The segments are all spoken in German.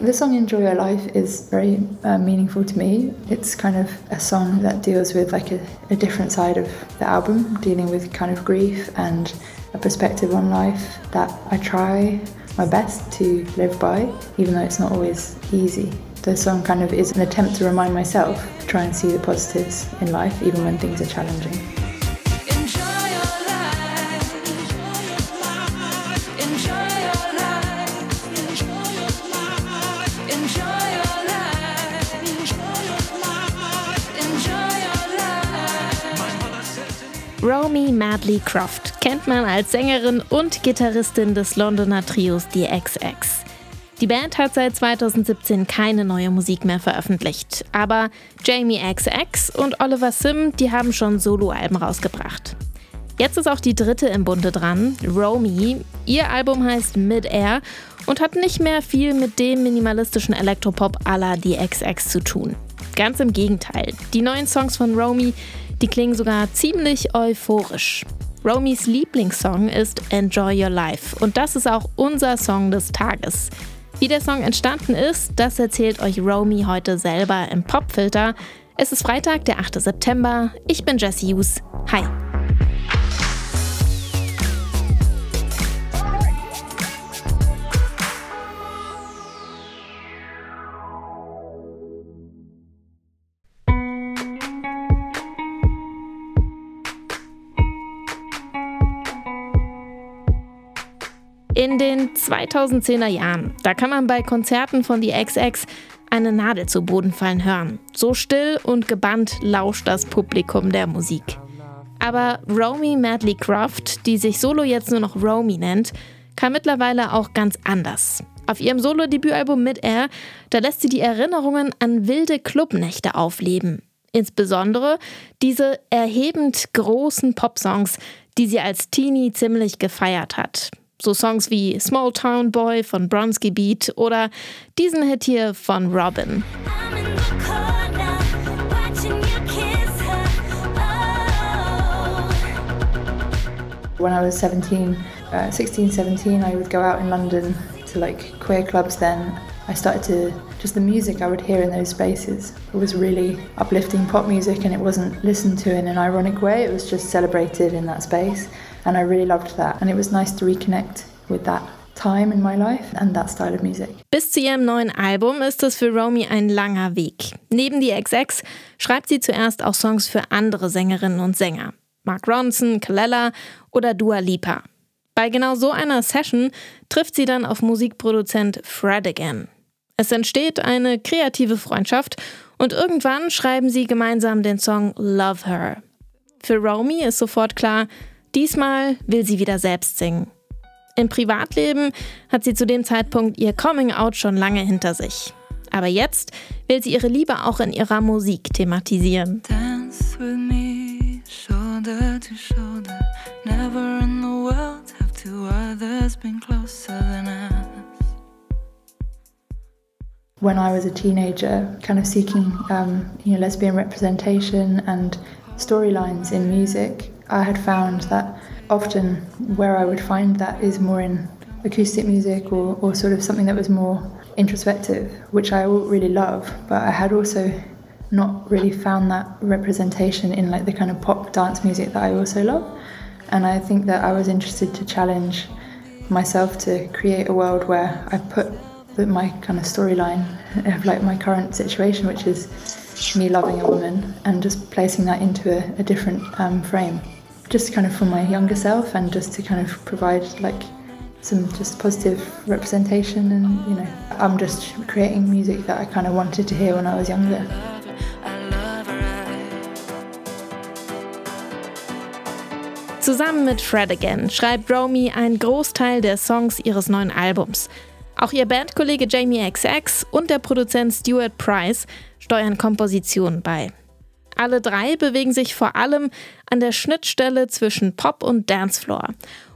The song Enjoy Your Life is very uh, meaningful to me. It's kind of a song that deals with like a, a different side of the album, dealing with kind of grief and a perspective on life that I try my best to live by, even though it's not always easy. The song kind of is an attempt to remind myself to try and see the positives in life, even when things are challenging. Romy Madley Croft kennt man als Sängerin und Gitarristin des Londoner Trios The XX. Die Band hat seit 2017 keine neue Musik mehr veröffentlicht, aber Jamie XX und Oliver Sim, die haben schon Soloalben rausgebracht. Jetzt ist auch die dritte im Bunde dran, Romy. Ihr Album heißt Mid-Air und hat nicht mehr viel mit dem minimalistischen Elektropop à la The XX zu tun. Ganz im Gegenteil. Die neuen Songs von Romy die klingen sogar ziemlich euphorisch. Romys Lieblingssong ist Enjoy Your Life und das ist auch unser Song des Tages. Wie der Song entstanden ist, das erzählt euch Romy heute selber im Popfilter. Es ist Freitag, der 8. September. Ich bin Jessie Hughes. Hi. In den 2010er Jahren, da kann man bei Konzerten von The XX eine Nadel zu Boden fallen hören. So still und gebannt lauscht das Publikum der Musik. Aber Romy Madley Croft, die sich solo jetzt nur noch Romy nennt, kann mittlerweile auch ganz anders. Auf ihrem Solo-Debütalbum Mid Air, da lässt sie die Erinnerungen an wilde Clubnächte aufleben. Insbesondere diese erhebend großen Popsongs, die sie als Teenie ziemlich gefeiert hat. So Songs wie Small Town Boy von Bronski Beat oder diesen Hit hier von Robin. When I was 17, uh, 16, 17, I would go out in London to like queer clubs then. I started to just the music I would hear in those spaces. It was really uplifting pop music and it wasn't listened to in an ironic way, it was just celebrated in that space. And I really loved that. And it was nice to reconnect with that time in my life and that style of music. Bis zu ihrem neuen Album ist es für Romy ein langer Weg. Neben die XX schreibt sie zuerst auch Songs für andere Sängerinnen und Sänger. Mark Ronson, Kalella oder Dua Lipa. Bei genau so einer Session trifft sie dann auf Musikproduzent Fred again. Es entsteht eine kreative Freundschaft und irgendwann schreiben sie gemeinsam den Song Love Her. Für Romy ist sofort klar, Diesmal will sie wieder selbst singen. Im Privatleben hat sie zu dem Zeitpunkt ihr Coming-out schon lange hinter sich. Aber jetzt will sie ihre Liebe auch in ihrer Musik thematisieren. Shoulder to shoulder. Never in the world have two others been closer than us. When I was a teenager, kind of seeking um, you know, lesbian representation and storylines in music, I had found that often where I would find that is more in acoustic music or, or sort of something that was more introspective, which I really love. But I had also not really found that representation in like the kind of pop dance music that I also love. And I think that I was interested to challenge myself to create a world where I put my kind of storyline of like my current situation, which is me loving a woman, and just placing that into a, a different um, frame. just kind of for my younger self and just to kind of provide like some just positive representation and you know I'm just creating music that I kind of wanted to hear when I was younger. Zusammen mit Fred Again schreibt Romy einen Großteil der Songs ihres neuen Albums. Auch ihr Bandkollege Jamie XX und der Produzent Stuart Price steuern Kompositionen bei. Alle drei bewegen sich vor allem an der Schnittstelle zwischen Pop und Dancefloor.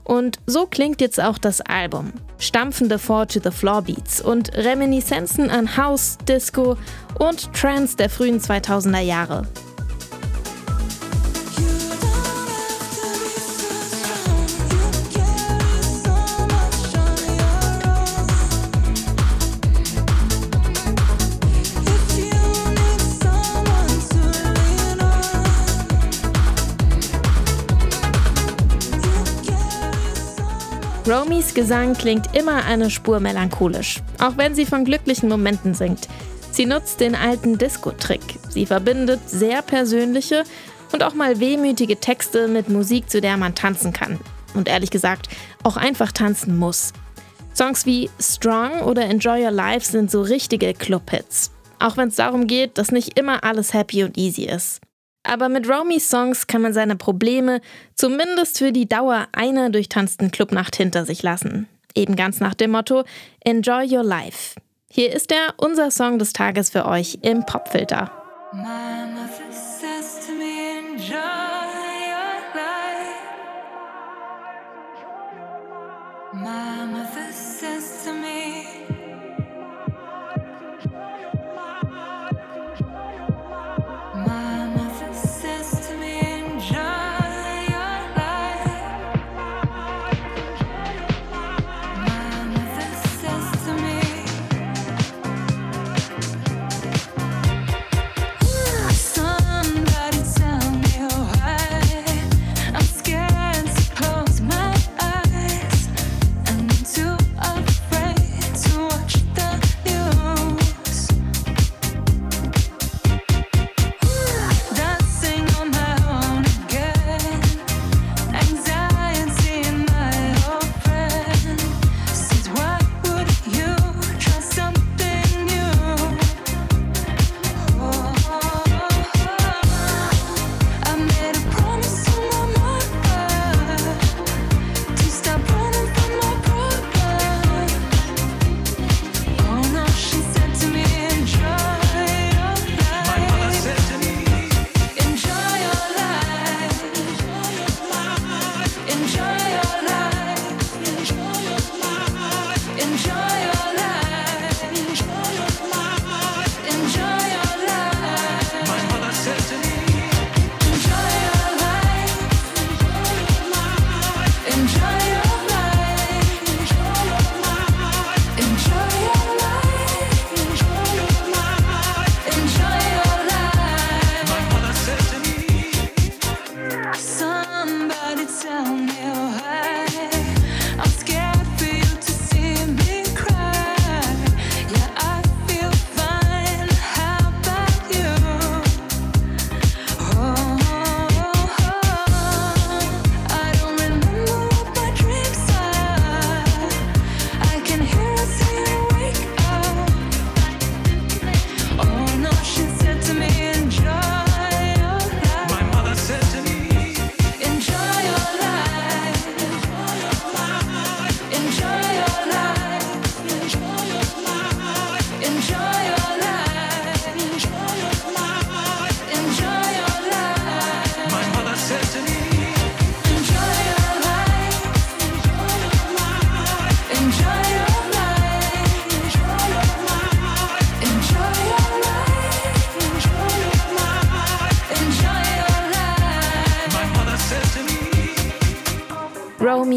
Und so klingt jetzt auch das Album. Stampfende Four to the Floor Beats und Reminiszenzen an House, Disco und Trance der frühen 2000er Jahre. Romys Gesang klingt immer eine Spur melancholisch, auch wenn sie von glücklichen Momenten singt. Sie nutzt den alten Disco-Trick. Sie verbindet sehr persönliche und auch mal wehmütige Texte mit Musik, zu der man tanzen kann. Und ehrlich gesagt, auch einfach tanzen muss. Songs wie Strong oder Enjoy Your Life sind so richtige Club-Hits. Auch wenn es darum geht, dass nicht immer alles happy und easy ist. Aber mit Romys Songs kann man seine Probleme zumindest für die Dauer einer durchtanzten Clubnacht hinter sich lassen. Eben ganz nach dem Motto Enjoy Your Life. Hier ist er, unser Song des Tages für euch im Popfilter. Mama Somebody tell me.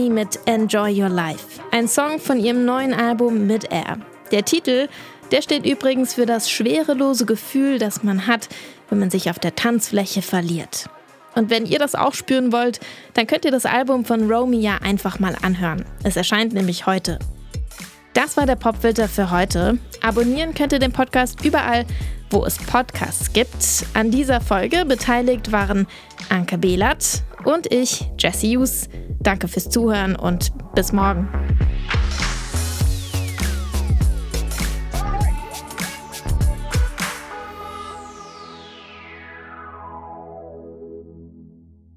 Mit Enjoy Your Life, ein Song von ihrem neuen Album Mid Air. Der Titel, der steht übrigens für das schwerelose Gefühl, das man hat, wenn man sich auf der Tanzfläche verliert. Und wenn ihr das auch spüren wollt, dann könnt ihr das Album von Romy ja einfach mal anhören. Es erscheint nämlich heute. Das war der Popfilter für heute. Abonnieren könnt ihr den Podcast überall, wo es Podcasts gibt. An dieser Folge beteiligt waren Anke Behlert und ich, Jesse Hughes. Danke fürs Zuhören und bis morgen.